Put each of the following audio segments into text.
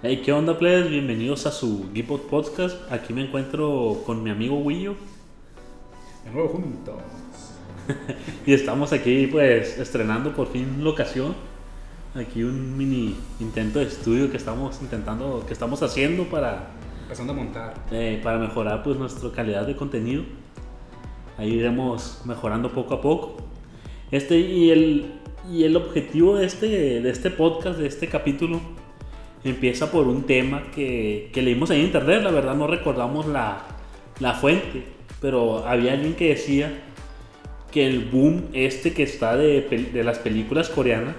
Hey, ¿qué onda, plebes? Bienvenidos a su Gipod Podcast. Aquí me encuentro con mi amigo Willo. De nuevo juntos. y estamos aquí, pues, estrenando por fin locación. Aquí un mini intento de estudio que estamos intentando, que estamos haciendo para, Empezando a montar. eh, para mejorar, pues, nuestra calidad de contenido. Ahí iremos mejorando poco a poco. Este y el, y el objetivo de este, de este podcast, de este capítulo, empieza por un tema que, que leímos en internet. La verdad no recordamos la, la fuente, pero había alguien que decía que el boom este que está de, de las películas coreanas,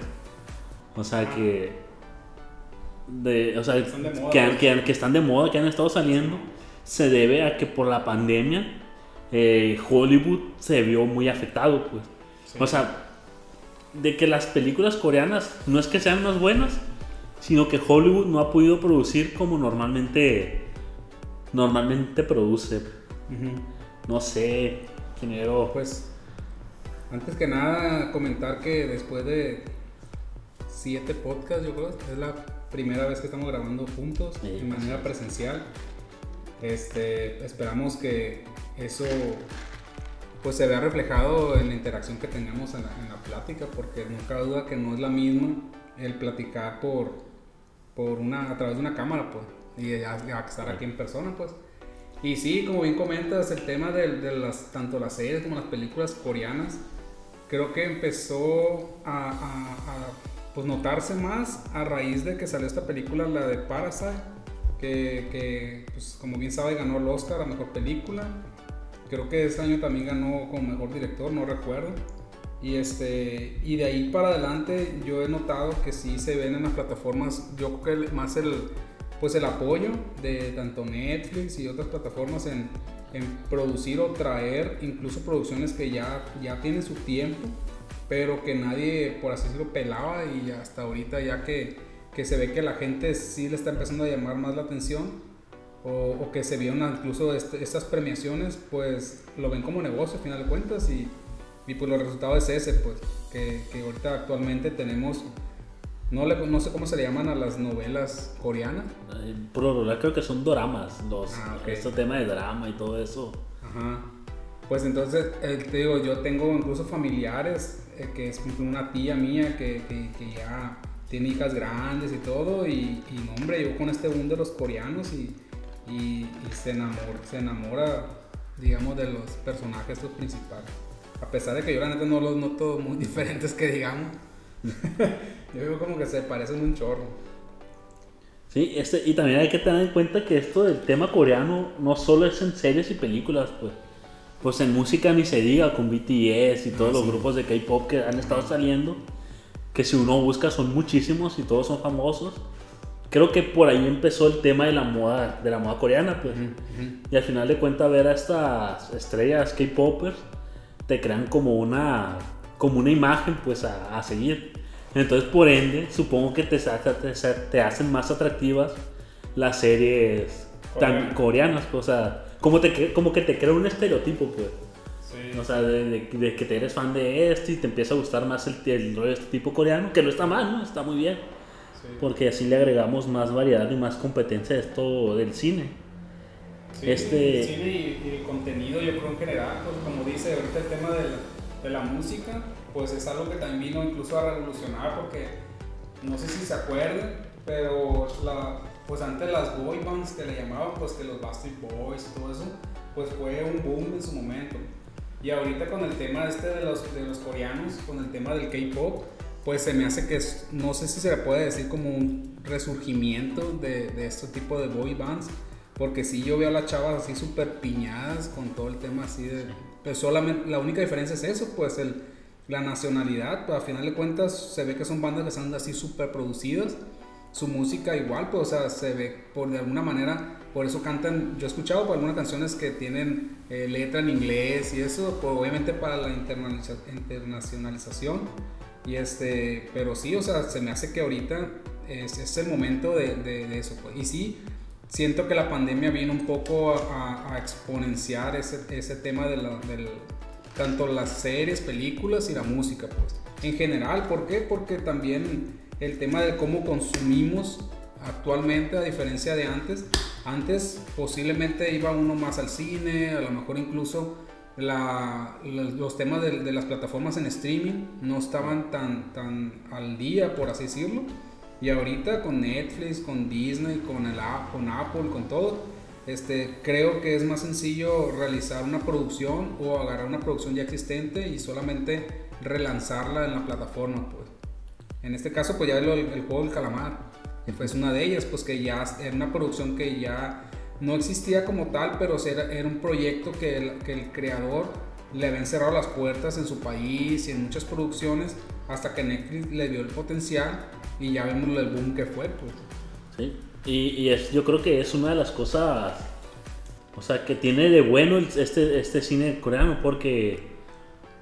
o sea que, de, o sea, Están de moda, que, que que están de moda, que han estado saliendo, se debe a que por la pandemia eh, Hollywood se vio muy afectado, pues. Sí. O sea, de que las películas coreanas no es que sean más buenas, sino que Hollywood no ha podido producir como normalmente normalmente produce. No sé, ingeniero. Pues, antes que nada, comentar que después de siete podcasts, yo creo, es la primera vez que estamos grabando juntos Sí. de manera presencial. Este, esperamos que eso pues se vea reflejado en la interacción que tengamos en la, en la plática, porque no cabe duda que no es la misma el platicar por, por una, a través de una cámara, pues, y ya estar aquí en persona, pues. Y sí, como bien comentas, el tema de, de las, tanto las series como las películas coreanas, creo que empezó a, a- a, pues, notarse más a raíz de que salió esta película, la de Parasite, que, que, pues, como bien sabe ganó el Oscar a Mejor Película. Creo que este año también ganó como Mejor Director, no recuerdo. Y, este, y de ahí para adelante yo he notado que sí se ven en las plataformas, yo creo que más el, pues el apoyo de tanto Netflix y otras plataformas en, en producir o traer incluso producciones que ya, ya tienen su tiempo, pero que nadie, por así decirlo, pelaba y hasta ahorita ya que, que se ve que la gente sí le está empezando a llamar más la atención o, o que se vieron incluso este- estas premiaciones, pues lo ven como negocio al final de cuentas y, y pues los resultados es ese, pues que, que ahorita actualmente tenemos, no, le, no sé cómo se le llaman a las novelas coreanas, eh, Por lo regular creo que son doramas, los, Ah, ok. este tema de drama y todo eso. Ajá. Pues entonces, eh, te digo, yo tengo incluso familiares, eh, que es una tía mía que, que- que ya tiene hijas grandes y todo, y, y no, hombre, yo con este boom de los coreanos y, y- y se, enamora, se enamora, digamos, de los personajes principales. A pesar de que yo la neta no los noto muy diferentes que digamos. yo veo como que se parecen un chorro. Sí, este, y también hay que tener en cuenta que esto del tema coreano no solo es en series y películas, pues. Pues en música ni se diga, con BTS y todos Ah, los sí. grupos de K-pop que han estado saliendo, que si uno busca son muchísimos y todos son famosos. Creo que por ahí empezó el tema de la moda, de la moda coreana, pues. Y al final de cuentas ver a estas estrellas K-popers te crean como una, como una imagen pues a, a seguir. Entonces por ende supongo que te, te, te hacen más atractivas las series tan Coreanas. pues, o sea, como, te, como que te crea un estereotipo pues. O sea, de, de- de que te eres fan de este y te empieza a gustar más el, el rollo de este tipo coreano, que no está mal, ¿no? Está muy bien. Porque así le agregamos más variedad y más competencia a esto del cine. Sí, Este- cine y, y el contenido, yo creo en general, pues como dice ahorita el tema de la, de la música, pues es algo que también vino incluso a revolucionar porque no sé si se acuerdan, pero la, pues antes las boy bands que le llamaban, pues que los Bastard Boys y todo eso, pues fue un boom en su momento. Y ahorita con el tema este de los, de los coreanos, con el tema del K-pop, pues se me hace que es- no sé si se le puede decir como un resurgimiento de, de este tipo de boy bands, porque sí yo veo a las chavas así súper piñadas con todo el tema así de... Pues solamente, la única diferencia es eso, pues el, la nacionalidad, pues a final de cuentas se ve que son bandas que están así súper producidas, su música igual, pues o sea, se ve por de alguna manera, por eso cantan, yo he escuchado por algunas canciones que tienen eh, letra en inglés y eso, pues obviamente para la internaliza- internacionalización, y este, pero sí, o sea, se me hace que ahorita es, es el momento de, de- de eso, pues, y sí, siento que la pandemia viene un poco a, a- exponenciar ese, ese tema de la, del, tanto las series, películas y la música, pues. En general, ¿por qué? Porque también el tema de cómo consumimos actualmente a diferencia de antes. Antes posiblemente iba uno más al cine, a lo mejor incluso los temas de, las plataformas en streaming no estaban tan, tan al día, por así decirlo. Y ahorita con Netflix, con Disney, con, el, con Apple, con todo, este, creo que es más sencillo realizar una producción o agarrar una producción ya existente y solamente relanzarla en la plataforma. Pues. En este caso, pues ya el, el juego del calamar. Pues una de ellas, pues que ya era una producción que ya no existía como tal, pero era, era un proyecto que el, que el creador le habían cerrado las puertas en su país y en muchas producciones hasta que Netflix le dio el potencial y ya vemos el boom que fue. Pues. Sí, y, y es, yo creo que es una de las cosas, o sea, que tiene de bueno este, este cine coreano porque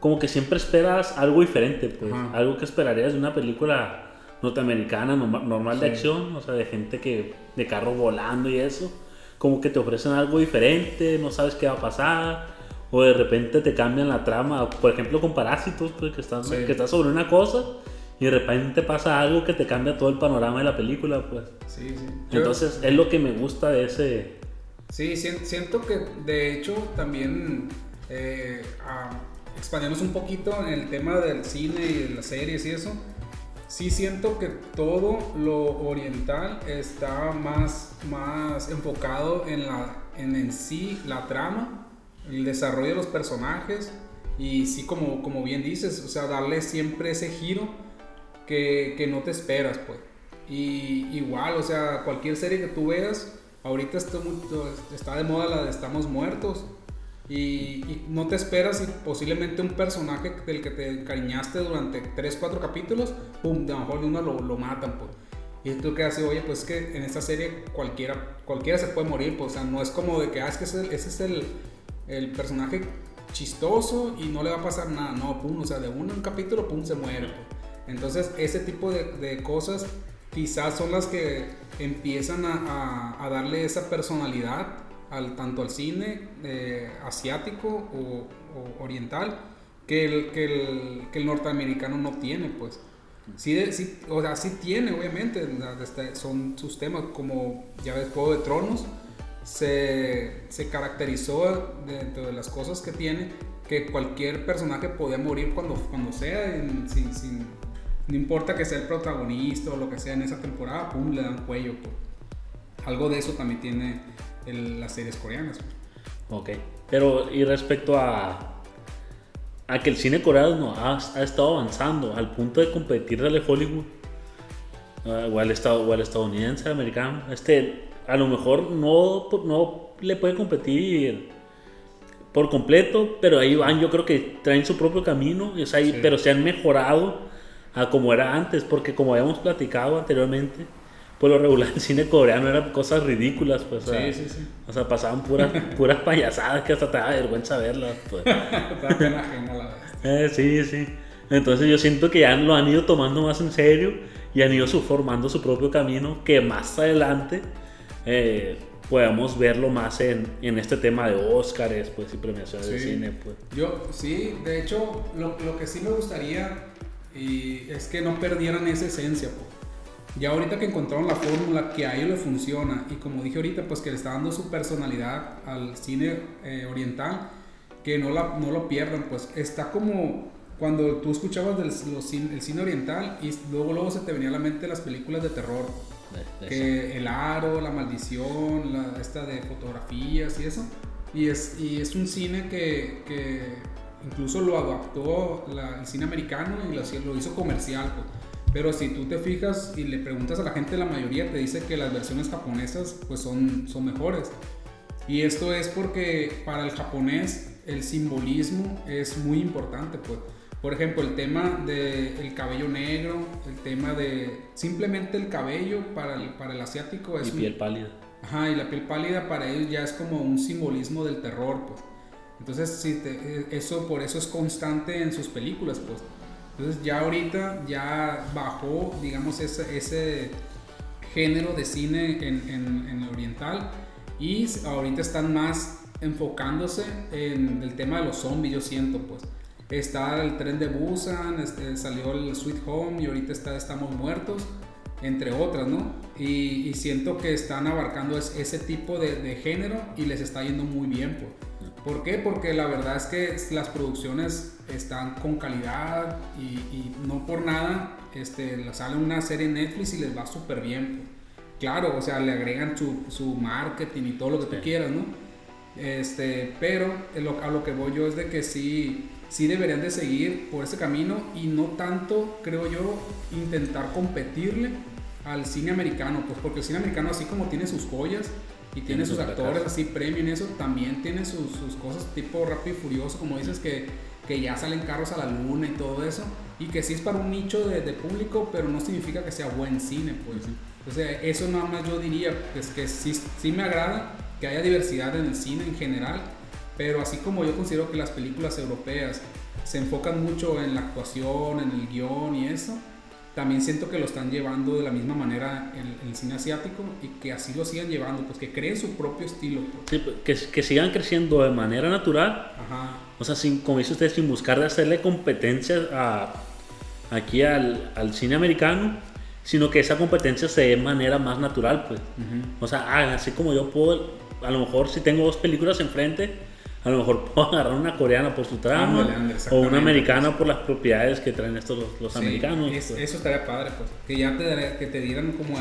como que siempre esperas algo diferente, pues, algo que esperarías de una película norteamericana normal de acción, o sea, de gente que de carro volando y eso como que te ofrecen algo diferente, no sabes qué va a pasar, o de repente te cambian la trama, por ejemplo con Parásitos, pues, que, estás, que estás sobre una cosa y de repente pasa algo que te cambia todo el panorama de la película, pues. Sí, sí. Entonces es lo que me gusta de ese... Sí, siento que de hecho también eh, un poquito en el tema del cine y de las series y eso sí siento que todo lo oriental está más, más enfocado en, la, en, en sí la trama, el desarrollo de los personajes y sí como, como bien dices, o sea, darle siempre ese giro que, que no te esperas, pues. Y igual, o sea, cualquier serie que tú veas, ahorita está, está de moda la de Estamos Muertos y, no te esperas y posiblemente un personaje del que te encariñaste durante 3, 4 capítulos, pum, de a lo mejor de uno lo, lo matan, pues. Y tú que haces, oye, pues que en esta serie cualquiera, cualquiera se puede morir, pues, o sea, no es como de que, ah, es que ese, es el, el, personaje chistoso y no le va a pasar nada, no, pum, o sea, de uno en un capítulo, pum, se muere, pues. Entonces, ese tipo de, cosas quizás son las que empiezan a, darle esa personalidad al, tanto al cine eh, asiático o, oriental que el, que, el, que el, norteamericano no tiene, pues. Sí, sí, o sea, sí tiene, obviamente, este, son sus temas, como ya ves, Juego de Tronos, se, se caracterizó dentro de las cosas que tiene, que cualquier personaje podía morir cuando, cuando sea, sin, sin, no importa que sea el protagonista o lo que sea en esa temporada, pum, le dan cuello. Pues. Algo de eso también tiene las series coreanas. Ok, pero y respecto a, a que el cine coreano ha, ha estado avanzando al punto de competirle a Hollywood, uh, o, al estado, o al estadounidense, americano, este, a lo mejor no, no le puede competir por completo, pero ahí van, yo creo que traen su propio camino, es ahí, pero se han mejorado a como era antes, porque como habíamos platicado anteriormente, por lo regular el cine coreano eran cosas ridículas, pues. Sí, sí, sí. O sea, pasaban puras, puras payasadas que hasta te da vergüenza verlas, pues. pena ajena la eh, sí, sí. Entonces yo siento que ya lo han ido tomando más en serio y han ido formando su propio camino que más adelante eh, podamos verlo más en, en, este tema de Óscares, pues, y premiaciones de cine, pues. Yo, sí, de hecho, lo, lo que sí me gustaría y es que no perdieran esa esencia, pues ya ahorita que encontraron la fórmula que a ellos les funciona y como dije ahorita, pues que le está dando su personalidad al cine eh, oriental, que no, la, no lo pierdan, pues está como cuando tú escuchabas del el cine oriental y luego luego se te venía a la mente las películas de terror. Que el aro, la maldición, la, esta de fotografías y eso. Y es, y es un cine que, que incluso lo adaptó el cine americano y lo, lo hizo comercial. Pues. Pero si tú te fijas y le preguntas a la gente, la mayoría te dice que las versiones japonesas pues son, son mejores. Y esto es porque para el japonés el simbolismo es muy importante. Pues. Por ejemplo, el tema del cabello negro, el tema de simplemente el cabello para el, para el asiático es... Y piel pálida. Ajá, y la piel pálida para ellos ya es como un simbolismo del terror. Pues. Entonces, sí, eso por eso es constante en sus películas. Pues. Entonces ya ahorita ya bajó, digamos, ese, ese género de cine en, en, el oriental y ahorita están más enfocándose en el tema de los zombies, yo siento, pues. Está el tren de Busan, este, salió el Sweet Home y ahorita está Estamos Muertos. entre otras, ¿no? Y, y siento que están abarcando es- ese tipo de, de género y les está yendo muy bien, pues. ¿Por qué? Porque la verdad es que las producciones están con calidad y, y no por nada este, sale una serie en Netflix y les va súper bien. pues. Claro, o sea, le agregan su, su marketing y todo lo que tú Sí. quieras, ¿no? Este, pero lo- a lo que voy yo es de que sí, sí deberían de seguir por ese camino y no tanto, creo yo, intentar competirle al cine americano, pues porque el cine americano así como tiene sus joyas y tiene, sus actores así premium eso, también tiene sus, sus cosas tipo rápido y furioso, como dices, que, que ya salen carros a la luna y todo eso, y que sí es para un nicho de, de público, pero no significa que sea buen cine, pues. O sea, eso nada más yo diría, pues que sí, sí me agrada que haya diversidad en el cine en general, pero así como yo considero que las películas europeas se enfocan mucho en la actuación, en el guion y eso, también siento que lo están llevando de la misma manera en, el cine asiático y que así lo sigan llevando, pues que creen su propio estilo. pues. Sí, pues, que, que sigan creciendo de manera natural, Ajá, o sea, sin, como dice usted, sin buscar de hacerle competencia a, aquí al, al cine americano, sino que esa competencia se dé de manera más natural, pues. O sea, ah, así como yo puedo, a lo mejor si tengo dos películas enfrente, a lo mejor puedo agarrar una coreana por su trama Ándale, ándale, o una americana por las propiedades que traen estos los, los Sí, americanos. es- pues. Eso estaría padre, pues. Que ya te, que te dieran como.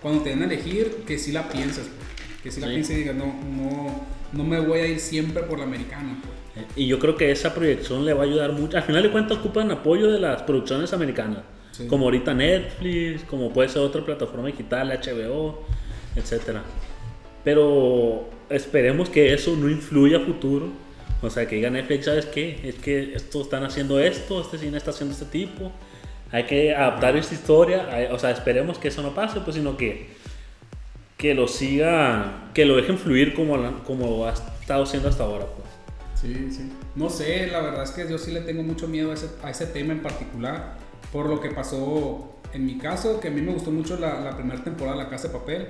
cuando te den a elegir, que sí la pienses, pues. Que sí la Sí. pienses y digas, no, no, no me voy a ir siempre por la americana, pues. Y yo creo que esa proyección le va a ayudar mucho. Al final de cuentas ocupan apoyo de las producciones americanas. Sí. Como ahorita Netflix, como puede ser otra plataforma digital, HBO, etc. Pero esperemos que eso no influya a futuro. O sea, que diga Netflix, ¿sabes qué? Es que estos están haciendo esto, este cine está haciendo este tipo. Hay que adaptar esta historia. O sea, esperemos que eso no pase, pues, sino que, que lo siga, que lo dejen fluir como, como ha estado siendo hasta ahora, pues. Sí, sí. No sé, la verdad es que yo sí le tengo mucho miedo a ese, a ese tema en particular, por lo que pasó en mi caso, que a mí me gustó mucho la, la primera temporada de La Casa de Papel,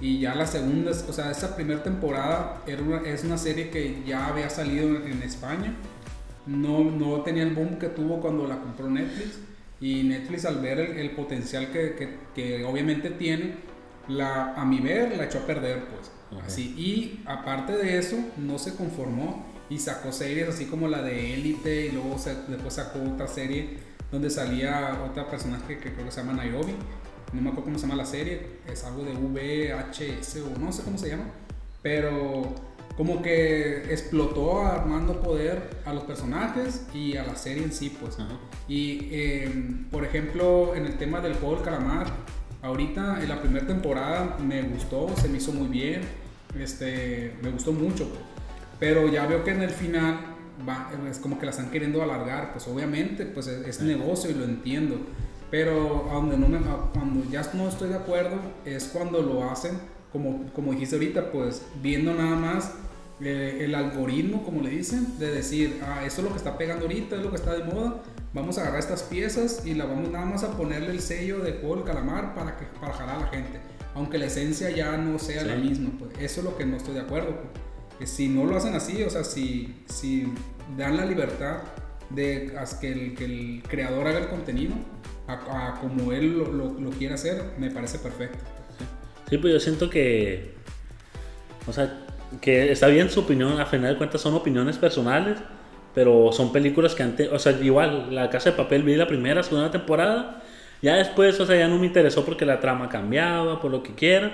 y ya la segunda, o sea, esa primera temporada era una, es una serie que ya había salido en España, no, no tenía el boom que tuvo cuando la compró Netflix, y Netflix al ver el, el potencial que, que, que obviamente tiene, la, a mi ver la echó a perder, pues. Ajá. Así, y aparte de eso, no se conformó y sacó series así como la de Élite y luego se- después sacó otra serie donde salía otra personaje que creo que se llama Niobe. No me acuerdo cómo se llama la serie, es algo de VHS o no sé cómo se llama, pero como que explotó armando poder a los personajes y a la serie en sí, pues. Ajá. Y eh, por ejemplo, en el tema del juego del calamar, ahorita en la primera temporada me gustó, se me hizo muy bien, este, me gustó mucho, pues. pero ya veo que en el final va- es como que la están queriendo alargar, pues obviamente pues es, es negocio y lo entiendo, pero a donde no me, cuando ya no estoy de acuerdo es cuando lo hacen, como, como dijiste ahorita, pues viendo nada más eh, el algoritmo, como le dicen, de decir, ah, eso es lo que está pegando ahorita, es lo que está de moda, vamos a agarrar estas piezas y la vamos nada más a ponerle el sello de juego del calamar para, que, para jalar a la gente, aunque la esencia ya no sea Sí. la misma, pues eso es lo que no estoy de acuerdo. pues. Que si no lo hacen así, o sea, si, si dan la libertad de que el, que el creador haga el contenido a, a como él lo, lo, lo quiere hacer, me parece perfecto. Sí, pues yo siento que. O sea, que está bien su opinión, a final de cuentas son opiniones personales, pero son películas que antes. O sea, igual, La Casa de Papel vi la primera, segunda temporada. Ya después, o sea, ya no me interesó porque la trama cambiaba, por lo que quieras.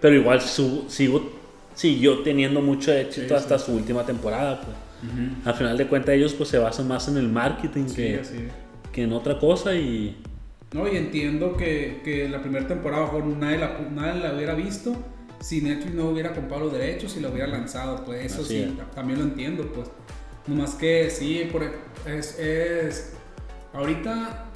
Pero igual su- sigo, siguió teniendo mucho éxito Sí, hasta sí. su última temporada, pues. Al final de cuentas, ellos pues se basan más en el marketing Sí, que, que en otra cosa y. No, y entiendo que, que la primera temporada mejor nadie la, nadie la hubiera visto si Netflix no hubiera comprado los derechos y la hubiera lanzado. Pues eso Así sí, es. también lo entiendo. Pues nomás que sí, por, e, es, es ahorita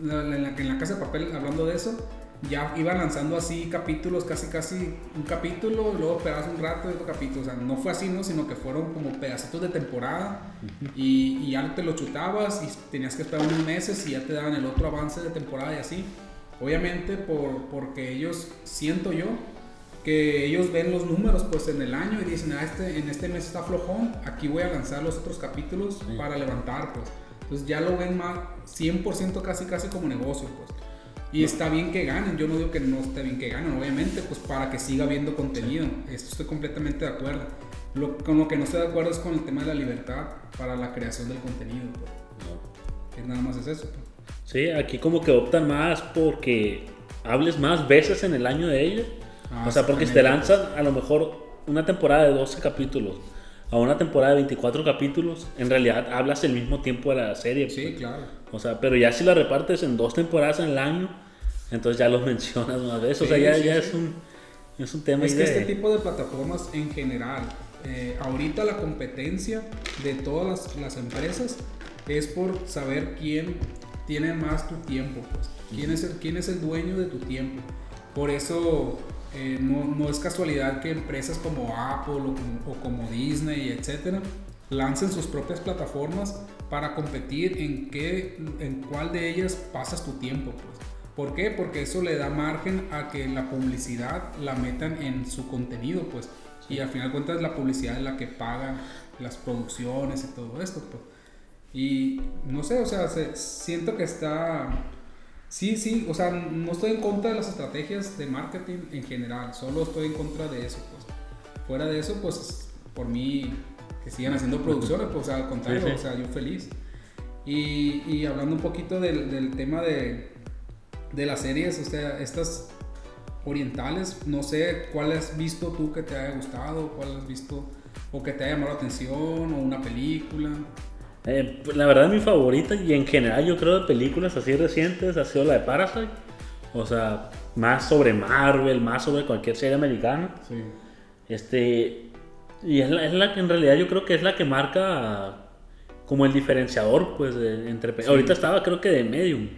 en la, en la casa de papel, hablando de eso, ya iba lanzando así capítulos, casi casi un capítulo, luego esperabas un rato y otro capítulo. O sea, no fue así, ¿no? Sino que fueron como pedacitos de temporada y, y ya te lo chutabas y tenías que esperar unos meses y ya te daban el otro avance de temporada y así. Obviamente por, porque ellos, siento yo, que ellos ven los números pues en el año y dicen, ah, este, en este mes está flojón, aquí voy a lanzar los otros capítulos para levantar pues. Entonces ya lo ven más 100% casi casi como negocio pues. Y está bien que ganen, yo no digo que no esté bien que ganen, obviamente, pues para que siga habiendo contenido. Esto estoy completamente de acuerdo. Lo, con lo que no estoy de acuerdo es con el tema de la libertad para la creación del contenido. Pues. Que nada más es eso. Pues. Sí, aquí como que optan más porque hables más veces en el año de ellos. Ah, o sea, porque te lanzan a lo mejor una temporada de 12 capítulos a una temporada de 24 capítulos, en realidad hablas el mismo tiempo de la serie. Sí, pues. claro. O sea, pero ya si la repartes en dos temporadas en el año, entonces ya los mencionas más veces. o sea, ya, sí, ya sí. es un es un tema Es que de- este tipo de plataformas en general, eh, ahorita la competencia de todas las, las empresas es por saber quién tiene más tu tiempo, pues. ¿Quién es el, quién es el dueño de tu tiempo? Por eso eh, no, no es casualidad que empresas como Apple o como, o como Disney, etcétera, lancen sus propias plataformas para competir en qué, en cuál de ellas pasas tu tiempo, pues. ¿Por qué? Porque eso le da margen a que la publicidad la metan en su contenido, pues. Y al final de cuentas la publicidad es la que paga las producciones y todo esto, pues. Y no sé, o sea, se- siento que está... Sí, sí, o sea, no estoy en contra de las estrategias de marketing en general, solo estoy en contra de eso, pues. Fuera de eso, pues, por mí, que sigan haciendo producciones, pues, al contrario, Sí, sí. o sea, yo feliz. Y, y hablando un poquito del, del tema de, de las series, o sea, estas orientales, no sé cuál has visto tú que te haya gustado, cuál has visto o que te haya llamado la atención, o una película. Eh, pues, la verdad mi favorita y en general yo creo de películas así recientes ha sido la de Parasite. O sea, más sobre Marvel, más sobre cualquier serie americana. Sí. Este, y es la, es la que en realidad yo creo que es la que marca como el diferenciador, pues, de- entre... pe- Ahorita estaba creo que de Medium.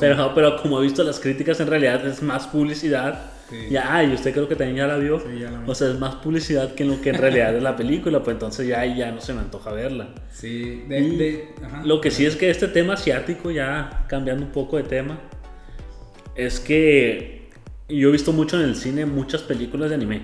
Pero, pero como he visto las críticas, en realidad es más publicidad. Sí. Ya, y usted creo que también ya la vio. Sí, ya la vi. O sea, es más publicidad que en lo que en realidad es la película, pues entonces ya, ya no se me antoja verla. sí, de, Y de- ajá. Lo que sí es que este tema asiático, ya cambiando un poco de tema, es que yo he visto mucho en el cine muchas películas de anime.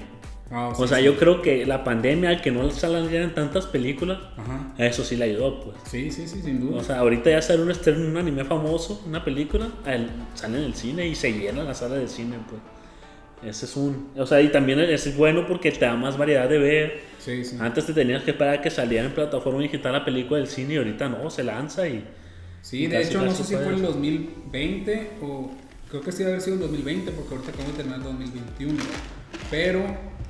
Ah, O sí, sea, sí. yo creo que la pandemia, al que no salieran tantas películas, Ajá. eso sí le ayudó, pues. Sí, sí, sí, sin duda. O sea, ahorita ya sale un estreno, un anime famoso, una película, el- sale en el cine y se llena la sala de cine, pues. Ese es un... O sea, y también es bueno porque te da más variedad de ver. sí, sí. Antes te tenías que esperar a que saliera en plataforma digital la película del cine y ahorita no, se lanza y... Sí, Y de hecho, no sé si fue puedes. el 2020 o creo que sí debe haber sido el 2020 porque ahorita acabo de terminar el 2021. Pero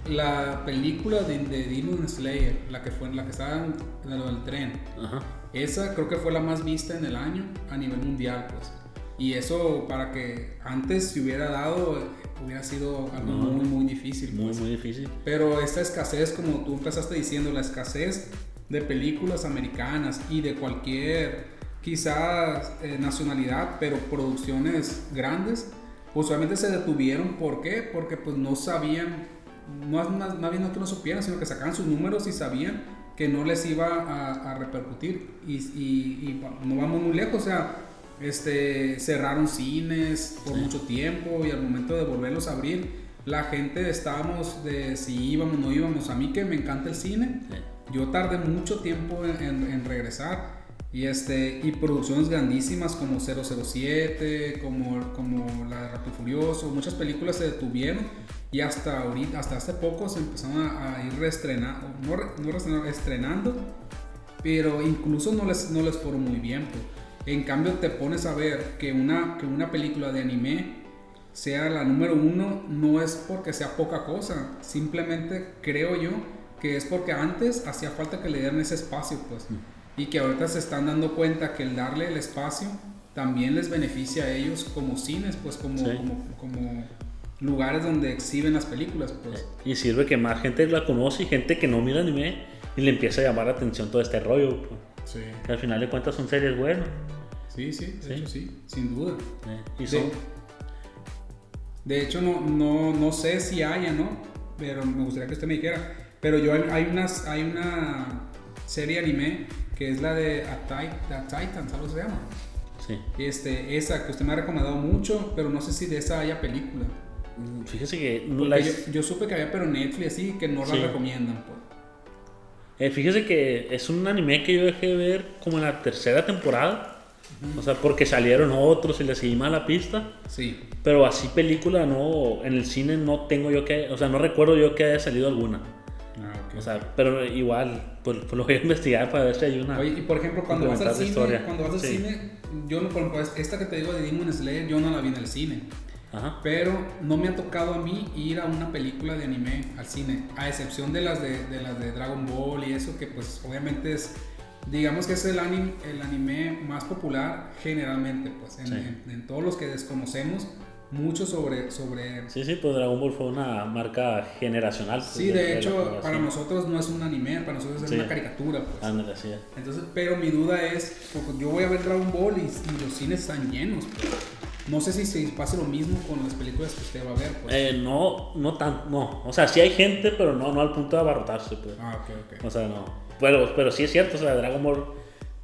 la película de, de Demon Slayer, la que fue la que estaba en, en lo del tren, Ajá. esa creo que fue la más vista en el año a nivel mundial, pues. Y eso para que antes se hubiera dado hubiera sido algo No. muy muy difícil. Muy, pues. muy difícil. Pero esta escasez, como tú empezaste diciendo, la escasez de películas americanas y de cualquier quizás eh, nacionalidad, pero producciones grandes, pues obviamente se detuvieron. ¿Por qué? Porque pues no sabían, no más, más bien no que no supieran, sino que sacaban sus números y sabían que no les iba a, a repercutir. Y, y- y no vamos muy lejos, o sea, este, cerraron cines por Sí. mucho tiempo y al momento de volverlos a abrir, la gente estábamos de si íbamos o no íbamos. A mí que me encanta el cine, Sí. yo tardé mucho tiempo en, en- en regresar. Y, este, y producciones grandísimas como 007, como, como La de y Furioso, muchas películas se detuvieron y hasta ahorita, hasta hace poco se empezaron a, a ir reestrenando, no, no reestrenando, estrenando, pero incluso no les, no les fueron muy bien. pues. En cambio te pones a ver que una, que una película de anime sea la número uno, no es porque sea poca cosa, simplemente creo yo que es porque antes hacía falta que le dieran ese espacio, pues, y que ahorita se están dando cuenta que el darle el espacio también les beneficia a ellos como cines, pues, como, Sí. como, como lugares donde exhiben las películas, pues. Y sirve que más gente la conoce y gente que no mira anime y le empieza a llamar la atención todo este rollo. pues. Sí, Que al final de cuentas son series buenas. sí, sí, de Sí. hecho sí, sin duda. eh, Y De, son... de hecho, no, no, no sé si haya, ¿no? Pero me gustaría que usted me dijera. Pero yo hay unas, hay una serie anime que es la de Attack, Titans, algo se llama. Sí. Este, esa que usted me ha recomendado mucho, pero no sé si de esa haya película. Mm, Fíjese que... no la- yo, yo supe que había, pero Netflix así, que no Sí. la recomiendan. Pues. eh, fíjese que es un anime que yo dejé de ver como en la tercera temporada. O sea, porque salieron otros y les seguí mal la pista. Sí. Pero así película no, en el cine no tengo yo que, o sea, no recuerdo yo que haya salido alguna. Ah, ok. O sea, pero igual, pues, pues lo voy a investigar para ver si hay una. Oye, y por ejemplo, cuando vas al cine, historia. cuando vas al Sí. cine, yo no, por ejemplo, esta que te digo de Demon Slayer, yo no la vi en el cine. Ajá. Pero no me ha tocado a mí ir a una película de anime al cine, a excepción de las de, de las de Dragon Ball y eso, que pues obviamente es, digamos que es el anime, el anime más popular generalmente, pues en, Sí. en- en todos los que desconocemos mucho sobre... sobre Sí, sí, pues Dragon Ball fue una marca generacional. pues, Sí, de hecho, para nosotros no es un anime, para nosotros es Sí. una caricatura, pues. Ándale, es. Entonces, pero mi duda es, porque yo voy a ver Dragon Ball y, y los cines están llenos. pues. No sé si se pasa lo mismo con las películas que usted va a ver. Pues. Eh, no, no tan, no. O sea, sí hay gente, pero no, no al punto de abarrotarse, pues. Ah, ok, ok. O sea, no. Pero, pero sí es cierto, o sea, Dragon Ball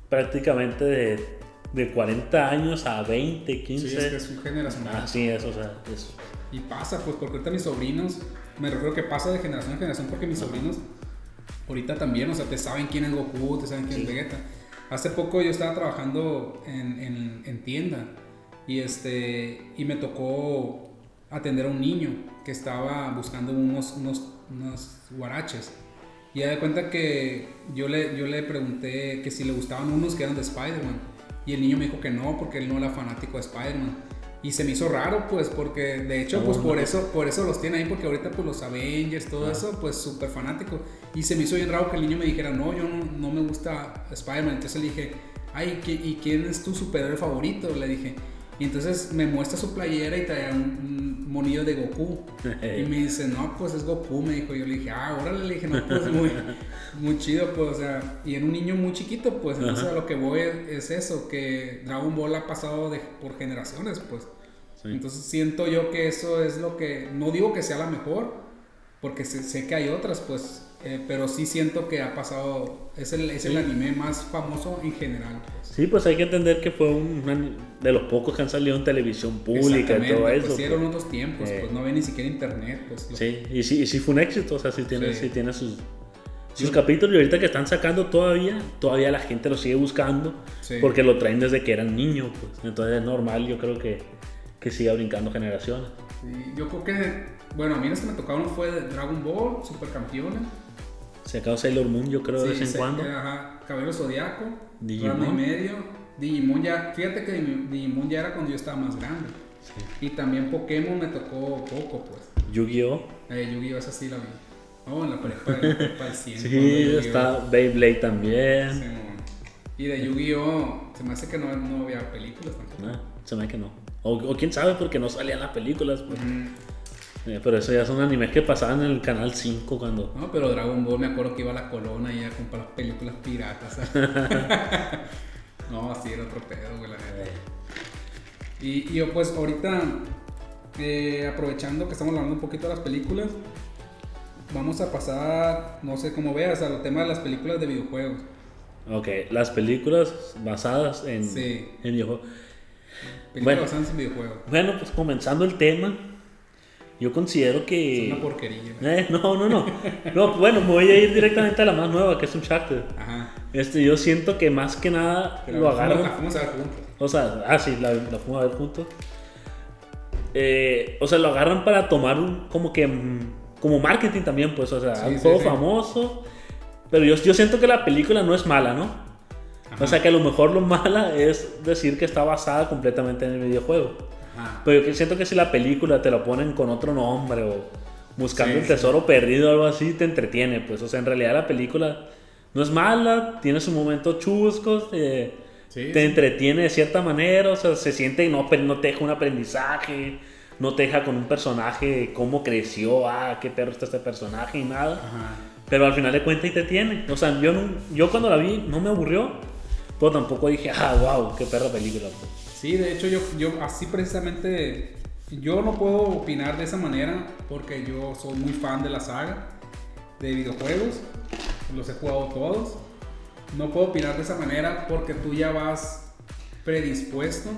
prácticamente de, de 40 años a 20, 15. Sí, es que es un generacional. Así es, o sea, es, Y pasa, pues, porque ahorita mis sobrinos, me refiero que pasa de generación en generación, porque mis sobrinos ahorita también, o sea, te saben quién es Goku, te saben quién Sí. es Vegeta. Hace poco yo estaba trabajando en, en, en tienda y, este, y me tocó atender a un niño que estaba buscando unos, unos, unos guaraches. Y ya de cuenta que yo le, yo le pregunté que si le gustaban unos que eran de Spider-Man. Y el niño me dijo que no, porque él no era fanático de Spider-Man. Y se me hizo raro, pues, porque de hecho, Oh, pues no. por eso, por eso los tiene ahí, porque ahorita, pues, los Avengers, todo Ah. eso, pues, súper fanático. Y se me hizo bien raro que el niño me dijera, no, yo no, no me gusta Spider-Man. Entonces le dije, ay, ¿qui- ¿y quién es tu superhéroe favorito? Le dije. Y entonces me muestra su playera y traía un, un monillo de Goku. Y me dice, no, pues es Goku, me dijo. Yo le dije, ah, órale, le dije, no, pues muy, muy chido, pues, o sea, y en un niño muy chiquito, pues, entonces Ajá. a lo que voy es, es eso, que Dragon Ball ha pasado de, por generaciones, pues. Sí. Entonces siento yo que eso es lo que, no digo que sea la mejor, porque sé, sé que hay otras, pues, eh, pero sí siento que ha pasado, es el, es el Sí. anime más famoso en general. Pues. Sí, pues hay que entender que fue un, un de los pocos que han salido en televisión pública y todo pues, eso. sí, pues. eran otros tiempos, Eh. pues no había ni siquiera internet, pues. lo- Sí, y sí, y sí fue un éxito, o sea, sí tiene, Sí. sí tiene sus, sus capítulos y ahorita que están sacando todavía, todavía la gente lo sigue buscando Sí. porque lo traen desde que eran niños, pues. Entonces es normal, yo creo que, que siga brincando generaciones. Sí, yo creo que, bueno, a mí los que me tocaron fue Dragon Ball, Supercampeones. Se acabó Sailor Moon, yo creo, de vez en cuando. Ajá, Cabello Zodiaco, Digimon. Y medio. Digimon ya, fíjate que Digimon ya era cuando yo estaba más grande. Sí. Y también Pokémon me tocó poco, pues. Yu-Gi-Oh! Eh, Yu-Gi-Oh! esa sí la vi. Oh, en la prepa, en la prepa del 100. cuando Sí, está Beyblade también. Sí, y de Yu-Gi-Oh! se me hace que no, no había películas tampoco. Ah, se me hace que no. O, o quién sabe porque no salían las películas. pues. Mm, Eh, pero eso ya son animes que pasaban en el canal 5 cuando. No, pero Dragon Ball me acuerdo que iba a la colona y a comprar películas piratas. no, así era otro pedo, güey, la neta. Y, y yo pues ahorita, eh, aprovechando que estamos hablando un poquito de las películas, vamos a pasar, no sé cómo veas, al tema de las películas de videojuegos. Ok, las películas basadas en, Sí. en videojuegos. Películas Bueno. basadas en videojuegos. Bueno, pues comenzando el tema, yo considero Es que. una porquería. Eh, no, no, no. No, bueno, me voy a ir directamente a la más nueva, que es Uncharted. Ajá. Este, yo siento que más que nada Pero lo fuimos- La agarran. fuimos a ver juntos. O sea, ah, sí, la, la fuimos a ver juntos. Eh, o sea, lo agarran para tomar un, como que, mm, como marketing también, pues, o sea, Sí, un sí, juego sí. famoso. Pero yo, yo siento que la película no es mala, ¿no? Ajá. O sea, que a lo mejor lo mala es decir que está basada completamente en el videojuego. Ajá. Pero yo siento que si la película te la ponen con otro nombre o buscando Sí, el sí. tesoro perdido o algo así, te entretiene, pues. O sea, en realidad la película no es mala, tiene sus momentos chuscos, eh, Sí, te entretiene de cierta manera, o sea, se siente, no, no te deja un aprendizaje, no te deja con un personaje, cómo creció, ah, qué perro está este personaje y nada. Ajá. Pero al final de cuentas y te tiene. O sea, yo, no- yo cuando la vi no me aburrió, pero tampoco dije, ah, wow, qué perra película. pues. Sí, de hecho yo, yo así precisamente, yo no puedo opinar de esa manera porque yo soy muy fan de la saga de videojuegos, los he jugado todos. No puedo opinar de esa manera porque tú ya vas predispuesto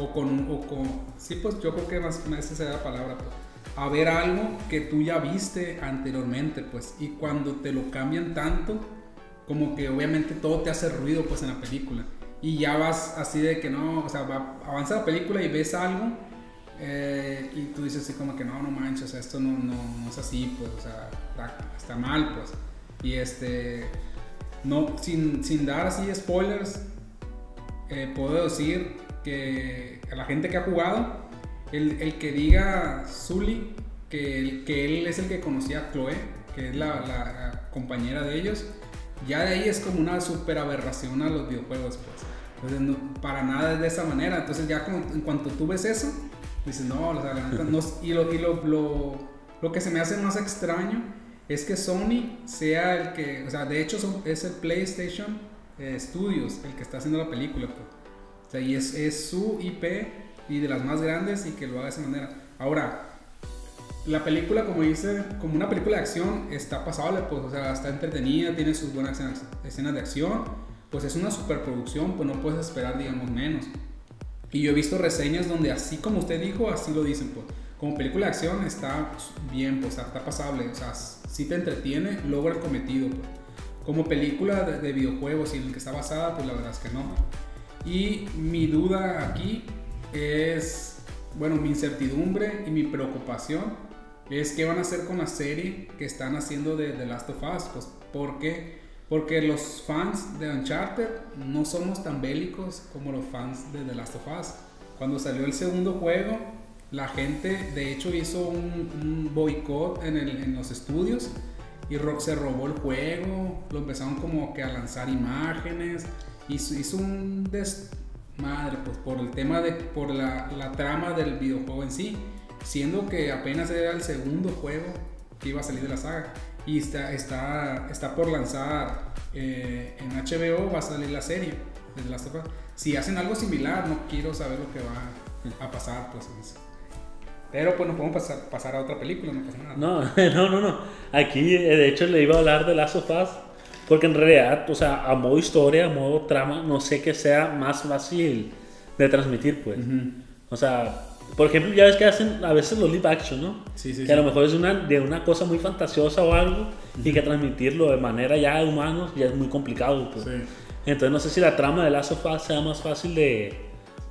o con, o con sí, pues yo creo que más, más esa la palabra, pues, a ver algo que tú ya viste anteriormente, pues, y cuando te lo cambian tanto, como que obviamente todo te hace ruido, pues, en la película. Y ya vas así de que no, o sea, va, avanza la película y ves algo eh, y tú dices así como que no, no manches, o sea, esto no, no, no es así, pues, o sea, está, está, mal, pues. Y este, no, sin, sin dar así spoilers, eh, puedo decir que a la gente que ha jugado, el, el que diga Zully, que, que él es el que conocía a Chloe, que es la, la compañera de ellos, ya de ahí es como una super aberración a los videojuegos, pues. Entonces, para nada es de esa manera. Entonces, ya como, en cuanto tú ves eso, dices, no, o sea, no y, lo, y lo, lo, lo, que se me hace más extraño es que Sony sea el que, o sea, de hecho es el PlayStation eh, Studios el que está haciendo la película. Pues. O sea, y es, es su IP y de las más grandes y que lo haga de esa manera. Ahora, la película, como dice, como una película de acción, está pasable, pues, o sea, está entretenida, tiene sus buenas escenas, de acción, pues es una superproducción, pues no puedes esperar, digamos, menos. Y yo he visto reseñas donde así como usted dijo, así lo dicen, pues, como película de acción está bien, pues está pasable, o sea, si te entretiene, logra el cometido, pues. Como película de, de videojuegos y en el que está basada, pues la verdad es que no. Y mi duda aquí es, bueno, mi incertidumbre y mi preocupación es qué van a hacer con la serie que están haciendo de The Last of Us. Pues, ¿por qué? Porque los fans de Uncharted no somos tan bélicos como los fans de The Last of Us. Cuando salió el segundo juego, la gente de hecho hizo un, boicot en, en, los estudios y se robó el juego, lo empezaron como que a lanzar imágenes, hizo, hizo un desmadre pues, por el tema de, por la, la trama del videojuego en sí siendo que apenas era el segundo juego que iba a salir de la saga. Y está, está, está por lanzar eh, en HBO, va a salir la serie de Last of Us. Si hacen algo similar, no quiero saber lo que va a pasar, pues. Pero pues nos podemos pasar, pasar a otra película, no pasa nada. No, no, no, no. Aquí, eh, de hecho, le iba a hablar de Last of Us. Porque en realidad, o sea, a modo historia, a modo trama, no sé que sea más fácil de transmitir, pues. O sea, por ejemplo, ya ves que hacen a veces los live action, ¿no? Sí, sí. Que a lo mejor es una, de una cosa muy fantasiosa o algo y que transmitirlo de manera ya de humanos ya es muy complicado. Pues. Sí. Entonces no sé si la trama de Last of Us sea más fácil de,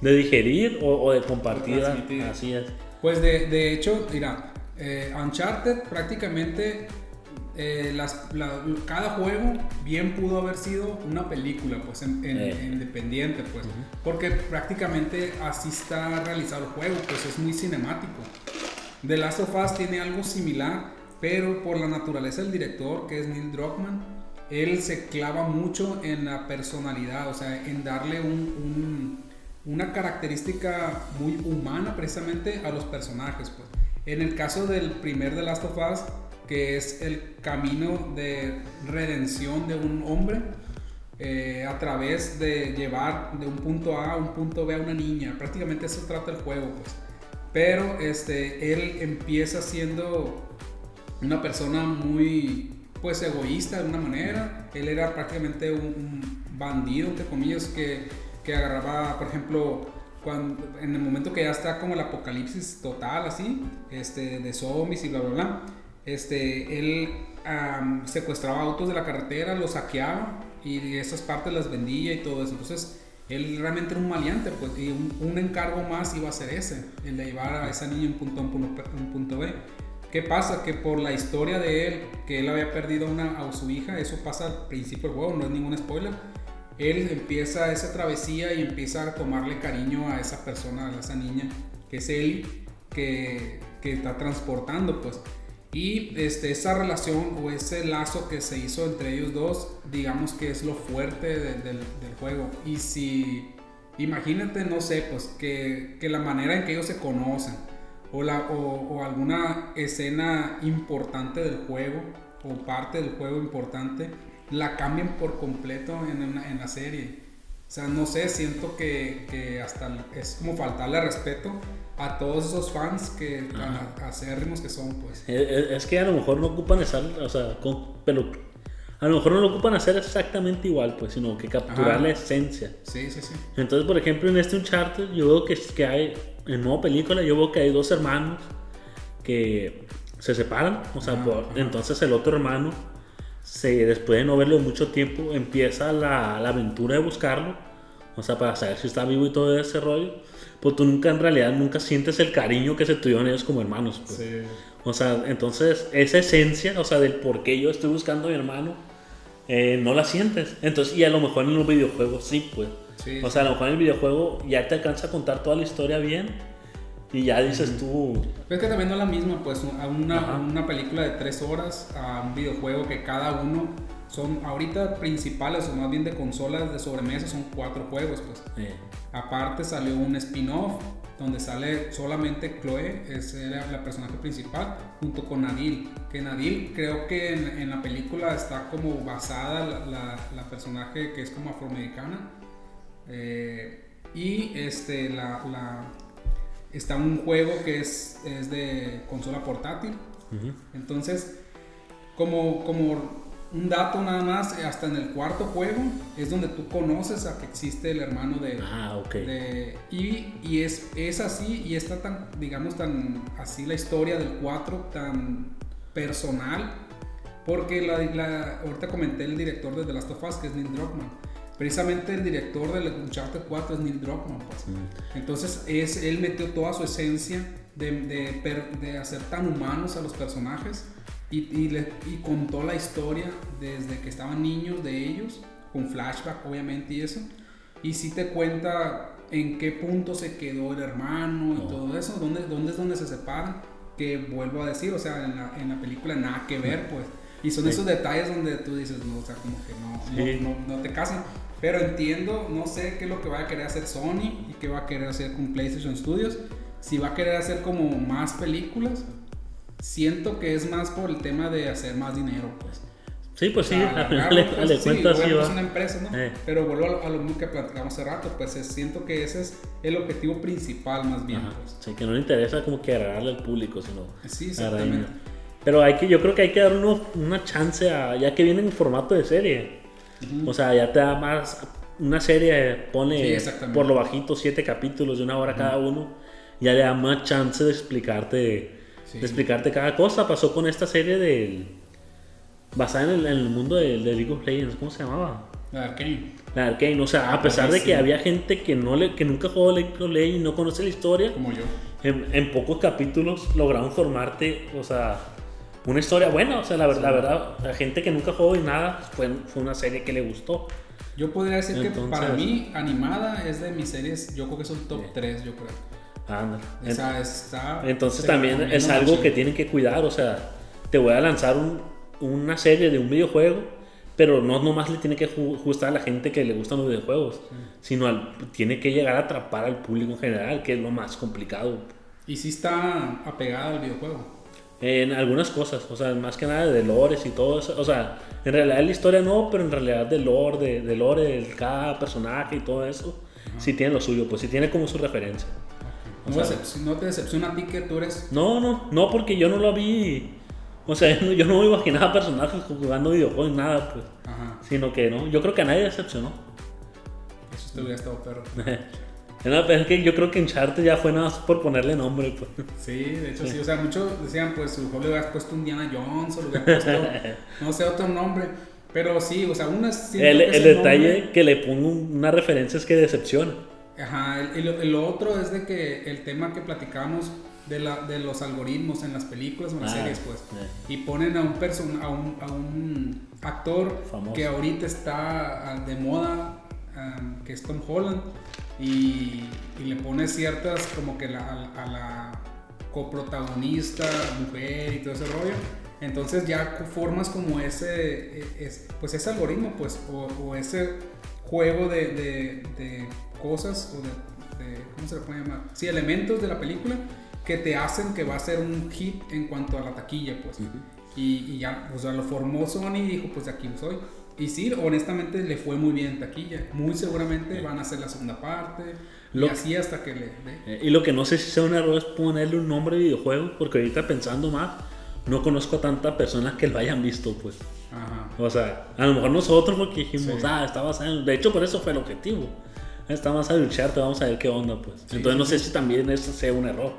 de digerir o, de compartir. Así es. Pues de, de hecho, mira, eh, Uncharted prácticamente eh, las, cada juego bien pudo haber sido una película, pues, en, eh. independiente, pues, porque prácticamente así está realizado el juego, pues es muy cinemático. The Last of Us tiene algo similar, pero por la naturaleza del director, que es Neil Druckmann, él se clava mucho en la personalidad, o sea, en darle un, una característica muy humana precisamente a los personajes, pues. En el caso del primer The Last of Us, que es el camino de redención de un hombre eh, a través de llevar de un punto A a un punto B a una niña. Prácticamente eso trata el juego, pues. Pero este, él empieza siendo una persona muy pues egoísta de una manera. Él era prácticamente un, bandido, entre comillas, que, que, agarraba, por ejemplo, cuando, en el momento que ya está como el apocalipsis total, así, este, de zombies y bla, bla, bla este, él secuestraba autos de la carretera, los saqueaba y esas partes las vendía y todo eso. Entonces, él realmente era un maleante, pues, y un, encargo más iba a ser ese, el de llevar a esa niña un punto A un punto B. ¿Qué pasa? Que por la historia de él, que él había perdido una, a su hija, eso pasa al principio del juego, no es ningún spoiler. Él empieza esa travesía y empieza a tomarle cariño a esa persona, a esa niña, que es él que está transportando, pues. Y este, esa relación o ese lazo que se hizo entre ellos dos, digamos que es lo fuerte del juego. Y si, imagínate, no sé, pues que, que, la manera en que ellos se conocen o, la, o, alguna escena importante del juego o parte del juego importante, la cambien por completo en, en la serie. O sea, no sé, siento que, que hasta es como faltarle respeto a todos esos fans que tan acérrimos que son, pues. Es, que a lo mejor no ocupan estar, o sea, pero a lo mejor no lo ocupan hacer exactamente igual, pues, sino que capturar la esencia. Sí, sí, sí. Entonces, por ejemplo, en este Uncharted, yo veo que, que hay, en nueva película, yo veo que hay dos hermanos que se separan, o sea, entonces el otro hermano, se, después de no verlo mucho tiempo, empieza la, la aventura de buscarlo O sea, para saber si está vivo y todo ese rollo. Pues tú nunca, en realidad, nunca sientes el cariño que se tuvieron ellos como hermanos. Pues. Sí. O sea, entonces esa esencia, o sea, del por qué yo estoy buscando a mi hermano, eh, no la sientes. Entonces, y a lo mejor en los videojuegos sí, pues. Sí, o sea, a lo mejor en el videojuego ya te alcanza a contar toda la historia bien y ya dices tú, Pero es que también no es la misma, pues, a una, una película de tres horas a un videojuego que cada uno son, ahorita principales o más bien de consolas de sobremesa, son cuatro juegos, pues. Aparte salió un spin-off donde sale solamente Chloe, es la personaje principal, junto con Nadil. Que Nadil creo que en, en la película está como basada la, la- la personaje que es como afroamericana. Eh, y este, la, está un juego que es, es de consola portátil. Entonces, como, como un dato nada más, eh, hasta en el cuarto juego es donde tú conoces a que existe el hermano de... ah, ok. de- y y es, es así y está tan, digamos, tan así la historia del 4, tan personal, porque la, la- ahorita comenté el director de The Last of Us, que es Neil Druckmann. Precisamente el director de Uncharted 4 es Neil Druckmann. Pues. Mm. Entonces es, él metió toda su esencia de, de hacer tan humanos a los personajes y, y, le- y contó la historia desde que estaban niños de ellos, con flashback obviamente y eso. Y sí te cuenta en qué punto se quedó el hermano y Oh. todo eso, dónde, dónde es donde se separan, que vuelvo a decir, o sea, en la, en la película nada que ver pues. Y son Sí. esos detalles donde tú dices, no, o sea, como que no, Sí. no, no, no te casan. Pero entiendo, no sé qué es lo que va a querer hacer Sony y qué va a querer hacer con PlayStation Studios. Si va a querer hacer como más películas, siento que es más por el tema de hacer más dinero, pues. Sí, pues sí, final pues, le sí, cuentas sí es una empresa, ¿no? Eh. Pero vuelvo a lo, a lo mismo que platicamos hace rato, pues es- siento que ese es el objetivo principal más bien, pues. Sí, que no le interesa como que agradarle al público, sino Sí, exactamente. Pero hay que, yo creo que hay que dar uno- una chance a, ya que viene en formato de serie. Ujú. O sea, ya te da más, una serie Sí, pone exactamente. por lo bajito siete capítulos de una hora cada uno, ya le da más chance de explicarte, Sí. de explicarte cada cosa. Pasó con esta serie del, basada en el, en el mundo de, de League of Legends, ¿cómo se llamaba? La Arcane. La Arcane, o sea, Ah, a pesar de que había gente que no le, que nunca jugó League of Legends y no conoce la historia, Como yo. en, en pocos capítulos lograron formarte, o sea, una historia buena. O sea, la, ver- la verdad, la gente que nunca jugó y nada, fue, fue una serie que le gustó. Yo podría decir que para mí, animada es de mis series, yo creo que son top Sí. 3, yo creo. Ándale. O sea, está- Entonces también es algo que tienen que cuidar, o sea, te voy a lanzar un- una serie de un videojuego, pero no nomás le tiene que gustar a la gente que le gustan los videojuegos, sino al- tiene que llegar a atrapar al público en general, que es lo más complicado. Y sí está apegada al videojuego. En algunas cosas, o sea, más que nada de lores y todo eso, o sea, en realidad la historia no, pero en realidad de lore, de, de lore de cada personaje y todo eso, sí tiene lo suyo, pues sí tiene como su referencia. O No, sea- decep- no te decepciona a ti que tú eres No, no, no, porque yo no lo vi. O sea, yo no- yo no me imaginaba personajes jugando videojuegos, nada, pues. Ajá, Sino que no, yo creo que a nadie decepcionó. eso te hubiera estado perro. No, pero es que yo creo que Uncharted ya fue nada más por ponerle nombre, pues. Sí, de hecho sí. O sea, muchos decían, pues, su le hubieras puesto Indiana Jones o le hubieras puesto, no sé, otro nombre. Pero sí, o sea, una El, el ese detalle nombre- que le pongo una referencia es que decepciona. Ajá, el, el- el otro es de que el tema que platicamos de, la, de los algoritmos en las películas o en las Ah, series, pues. Y ponen a un, person, a un, a un actor Famoso. que ahorita está ah, de moda, ah, que es Tom Holland, y, y le pone ciertas como que la, a, a la coprotagonista, mujer y todo ese rollo. Entonces ya formas como ese, eh, es- pues ese algoritmo, pues, o, o ese juego de, de- de cosas, o de, de- ¿cómo se le puede llamar? Sí, elementos de la película que te hacen que va a ser un hit en cuanto a la taquilla, pues. y, y ya, o sea, lo formó Sony y dijo, pues de aquí soy. Y sí, honestamente le fue muy bien en taquilla. Muy seguramente van a hacer la segunda parte. Lo- y así hasta que le. Eh, Y lo que no sé si sea un error es ponerle un nombre de videojuego, porque ahorita pensando más, no conozco a tantas personas que lo hayan visto, pues. Ajá. O sea, a lo mejor nosotros porque dijimos, Sí. ah, está basado en... De hecho, por eso fue el objetivo. Está basado en Uncharted, vamos a ver qué onda, pues. Sí, Entonces no sé si también eso sea un error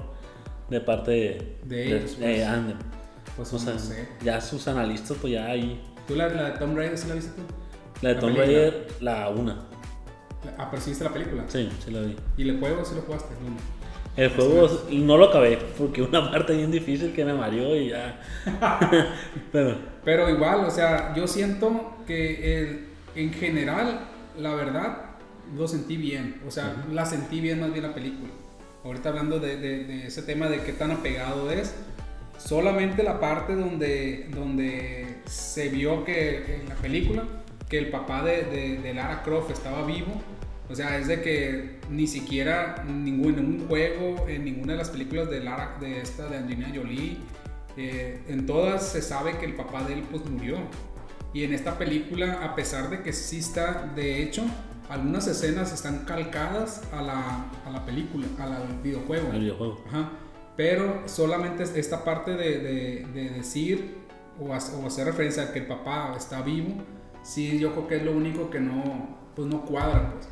de parte de, De ellos, de pues. Andem. Pues O sea, no sé. ya sus analistas, pues ya ahí. ¿Tú la, la de Tomb Raider sí la viste tú? La de La Tomb película. Raider, la una. Ah, pero sí viste la película. Sí, sí la vi. ¿Y el juego sí lo jugaste? El juego no lo acabé porque una parte bien difícil que me mareó y ya. Pero Pero igual, o sea, yo siento que el- en general, la verdad, lo sentí bien. O sea, la sentí bien más bien la película. Ahorita hablando de, de- de ese tema de qué tan apegado es, solamente la parte donde, donde se vio que en la película que el papá de, de- de Lara Croft estaba vivo. O sea, es de que ni siquiera ningún, en un juego, en ninguna de las películas de Lara, de esta, de Angelina Jolie, eh, en todas se sabe que el papá de él pues murió. Y en esta película, a pesar de que sí está, de hecho, algunas escenas están calcadas a la, a la película, a la- al videojuego. el videojuego. Ajá. Pero solamente es esta parte de, de- de decir o, o hacer referencia a que el papá está vivo, sí, yo creo que es lo único que no, pues no cuadra, pues.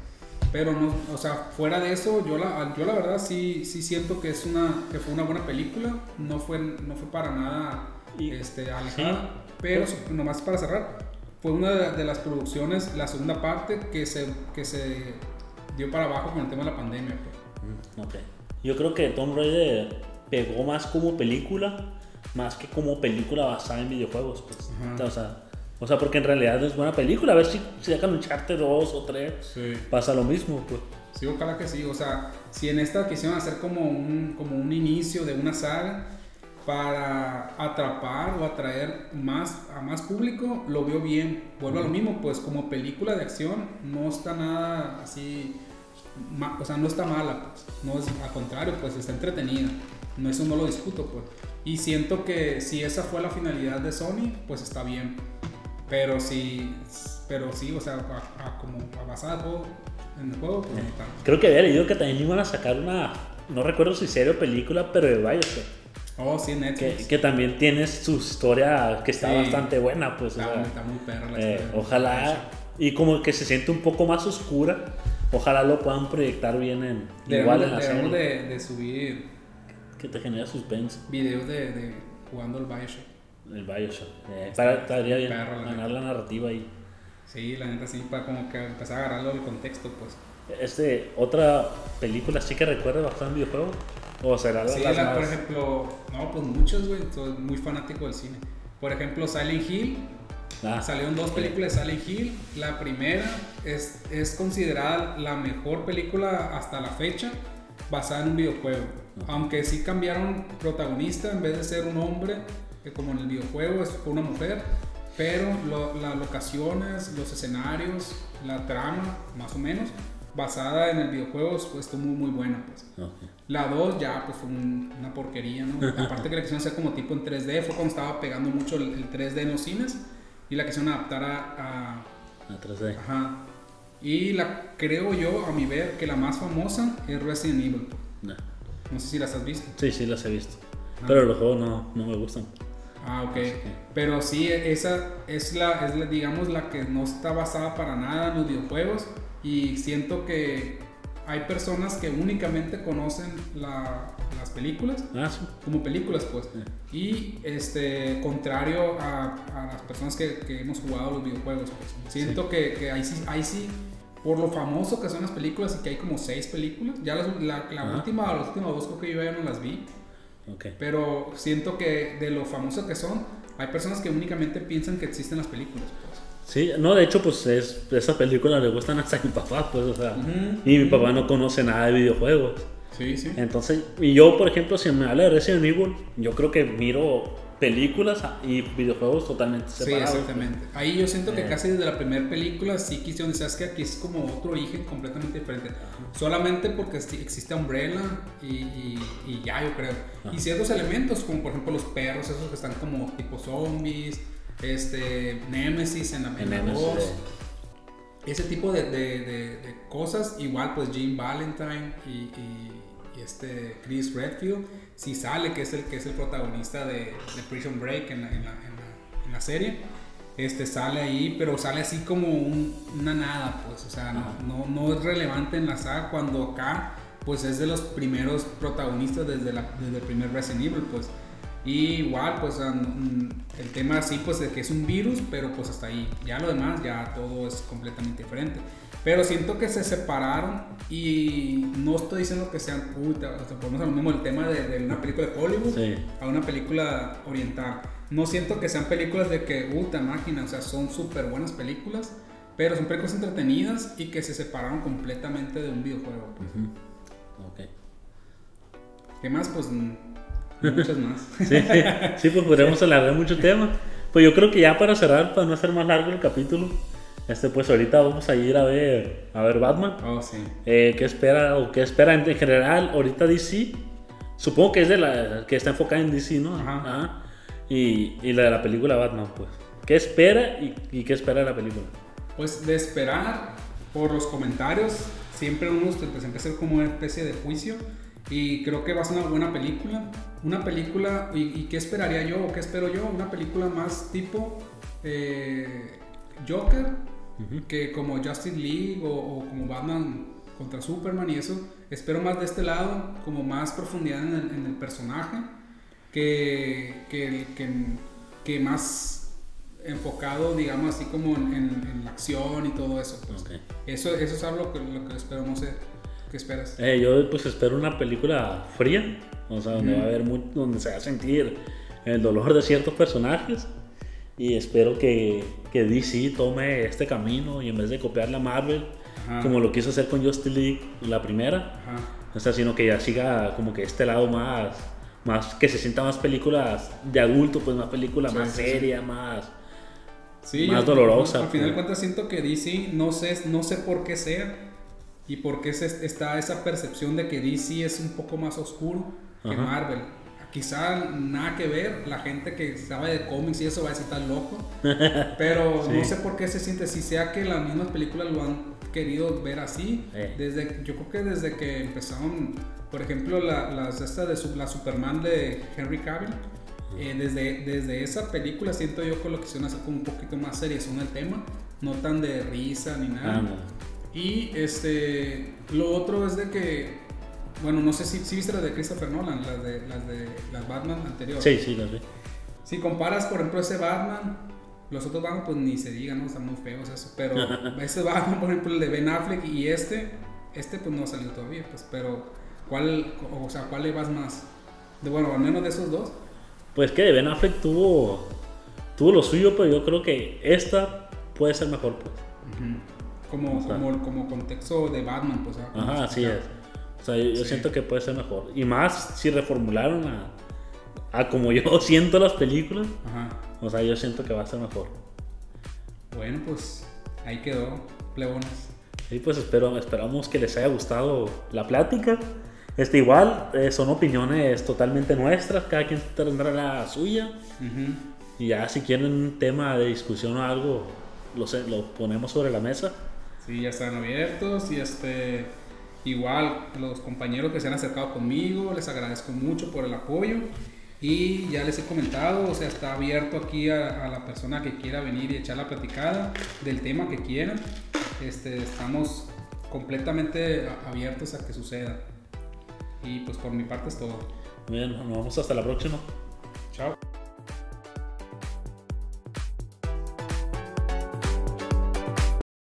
Pero no, o sea, fuera de eso, yo la, yo la verdad sí, sí siento que es una, que fue una buena película, no fue, no fue para nada este, alejada, sí. pero nomás para cerrar, fue una de, las producciones, la segunda parte que se, que se dio para abajo con el tema de la pandemia. pues. Mm, Ok. Yo creo que Tomb Raider pegó más como película, más que como película basada en videojuegos. Pues. O, sea, o sea, porque en realidad es buena película. A ver si, si sacan un Charter 2 o 3, Sí. pasa lo mismo. Pues. Sí, ojalá que sí. O sea, si en esta quisieron hacer como un, como un inicio de una saga para atrapar o atraer más a más público, lo veo bien. Vuelvo a lo mismo, pues como película de acción no está nada así, ma- o sea, no está mala, pues. No es, al contrario, pues está entretenida. No, eso no lo discuto, pues. Y siento que si esa fue la finalidad de Sony, pues está bien. Pero sí, pero sí, o sea, a- a como a basada en el juego, pues no está. Creo que había leído que también iban a sacar una, no recuerdo si serie o película, pero de Bioshock. Oh, sí, Netflix. Que, que también tiene su historia que está Sí. bastante buena. Pues, o está, sea, muy, está muy perra la eh, historia. ojalá, y como que se siente un poco más oscura, ojalá lo puedan proyectar bien en, Debemos, igual de, en la serie. de, de subir Que te genera suspense. videos de, de jugando el Bioshock. El Bioshock. Eh, para, estaría bien perro, la ganar la narrativa ahí. Sí, la neta sí, para como que empezar a agarrarlo del contexto, pues. Este, otra película sí que recuerda bastante videojuego. O será la, Sí, las la- más- por ejemplo, no, pues muchos, güey, soy muy fanático del cine. Por ejemplo, Silent Hill, Ah, salieron dos películas de Silent Hill. La primera es, es considerada la mejor película hasta la fecha basada en un videojuego. Aunque sí cambiaron protagonista, en vez de ser un hombre, que como en el videojuego es una mujer, pero lo- las locaciones, los escenarios, la trama, más o menos, basada en el videojuego, pues estuvo muy, muy buena. Pues. ok. La 2 ya pues fue un- una porquería, ¿no? Aparte que la quisieron hacer como tipo en 3D, fue cuando estaba pegando mucho el, el 3D en los cines y la quisieron adaptar a, A 3D. a- Ajá. Y la creo yo, a mi ver, que la más famosa es Resident Evil. No. No sé si las has visto. Sí, sí, las he visto. Ah. Pero los juegos no, no me gustan. Ah, ok. Pero sí, esa es la, es la, digamos, la que no está basada para nada en los videojuegos y siento que hay personas que únicamente conocen la- las películas Ah, sí. como películas pues Sí. y este contrario a, a las personas que, que hemos jugado los videojuegos pues siento que, que ahí sí ahí sí por lo famoso que son las películas y que hay como seis películas ya las- la, la Ajá. última las últimas dos creo que yo ya no las vi Pero siento que de lo famoso que son hay personas que únicamente piensan que existen las películas pues Sí, no, de hecho, pues es, esas películas le gustan hasta a mi papá, pues, o sea. Y mi papá no conoce nada de videojuegos. sí sí Entonces, y yo, por ejemplo, si me habla de Resident Evil, yo creo que miro películas y videojuegos totalmente Sí, separados. exactamente. Ahí yo siento que Eh. casi desde la primera película sí quisieron, sabes que aquí es como otro origen completamente diferente. Solamente porque sí existe Umbrella y, y- y ya, yo creo. Ajá. Y ciertos elementos, como por ejemplo los perros, esos que están como tipo zombies, este, Nemesis en la, en la Nemesis, voz. Ese tipo de, de- de- de cosas, igual pues Jim Valentine y, y- y este Chris Redfield, si sale, que es el que es el protagonista de, de Prison Break en la, en la- en la- en la serie, este sale ahí, pero sale así como un- una nada, pues, o sea, no, no, no es relevante en la saga cuando acá, pues es de los primeros protagonistas desde, la, desde el primer Resident Evil, pues. Y igual, pues el tema así, pues de que es un virus, pero pues hasta ahí. Ya lo demás, ya todo es completamente diferente. Pero siento que se separaron y no estoy diciendo que sean, uy, te- o sea, ponemos lo mismo el tema de, de una película de Hollywood Sí. a una película oriental. No siento que sean películas de que, puta máquina, o sea, son súper buenas películas, pero son películas entretenidas y que se separaron completamente de un videojuego. pues. Ok. ¿Qué más? Pues muchas más. Sí, sí, pues podríamos alargar mucho tema. Pues yo creo que ya para cerrar, para no hacer más largo el capítulo, este, pues ahorita vamos a ir a ver, a ver Batman. Oh, sí. Eh, ¿Qué espera o qué espera en, en general ahorita DC? Supongo que es de la que está enfocada en DC, ¿no? Ajá. Y, y la de la película Batman, pues. ¿Qué espera y, y qué espera de la película? Pues de esperar por los comentarios, siempre uno pues, empieza como una especie de juicio y creo que va a ser una buena película. Una película, ¿y, y qué esperaría yo o qué espero yo? Una película más tipo eh, Joker, que como Justice League o, o como Batman contra Superman y eso. Espero más de este lado, como más profundidad en el, en el personaje, que, que, que, que más enfocado, digamos, así como en, en- en la acción y todo eso. pues. Ok. Eso, eso es algo que, lo que espero, no sé. ¿Qué esperas? Eh, yo pues espero una película fría, o sea, donde va a haber mucho, donde se va a sentir el dolor de ciertos personajes y espero que, que DC tome este camino y en vez de copiar la Marvel, Ajá. como lo quiso hacer con Justice League la primera, Ajá. o sea, sino que ya siga como que este lado más, más que se sienta más películas de adulto, pues más película Sí, más sí, seria, más... Sí, Más dolorosa, Al final de pues. cuentas siento que DC, no sé, no sé por qué sea y por qué se- está esa percepción de que DC es un poco más oscuro que Ajá. Marvel. Quizá nada que ver, la gente que sabe de cómics y eso va a decir tan loco, pero no Sí. sé por qué se siente, si sea que las mismas películas lo han querido ver así, Eh. desde, yo creo que desde que empezaron, por ejemplo, la, las, esta de la Superman de Henry Cavill, eh, desde, desde esa película siento yo que lo quisieron hacer como un poquito más seriezón el tema, no tan de risa ni nada. Ah, no. Y este, lo otro es de que, bueno, no sé si, si viste las de Christopher Nolan, las de las, de, las Batman anteriores. Sí, sí, las vi. Si comparas, por ejemplo, ese Batman, los otros Batman, pues ni se digan, ¿no? Están muy feos eso. Pero ese Batman, por ejemplo, el de Ben Affleck y este, este pues no ha salido todavía, pues. Pero, ¿cuál, o sea, cuál le vas más? De, bueno, al menos de esos dos. Pues que Ben Affleck tuvo, tuvo lo suyo, pero yo creo que esta puede ser mejor, pues. Como, O sea. como, como contexto de Batman, pues. ¿ah? Ajá, así es. O sea, yo, yo Sí. siento que puede ser mejor. Y más si reformularon a, a como yo siento las películas. Ajá. O sea, yo siento que va a ser mejor. Bueno, pues ahí quedó, plebones. Y pues espero, esperamos que les haya gustado la plática. Este igual, eh, son opiniones totalmente nuestras, cada quien tendrá la suya. Ujú. Y ya si quieren un tema de discusión o algo, lo, lo ponemos sobre la mesa. Sí, ya están abiertos y este igual los compañeros que se han acercado conmigo, les agradezco mucho por el apoyo y ya les he comentado, o sea, está abierto aquí a, a la persona que quiera venir y echar la platicada del tema que quieran. Este, estamos completamente abiertos a que suceda. Y pues por mi parte es todo. Bien, nos vemos hasta la próxima. Chao.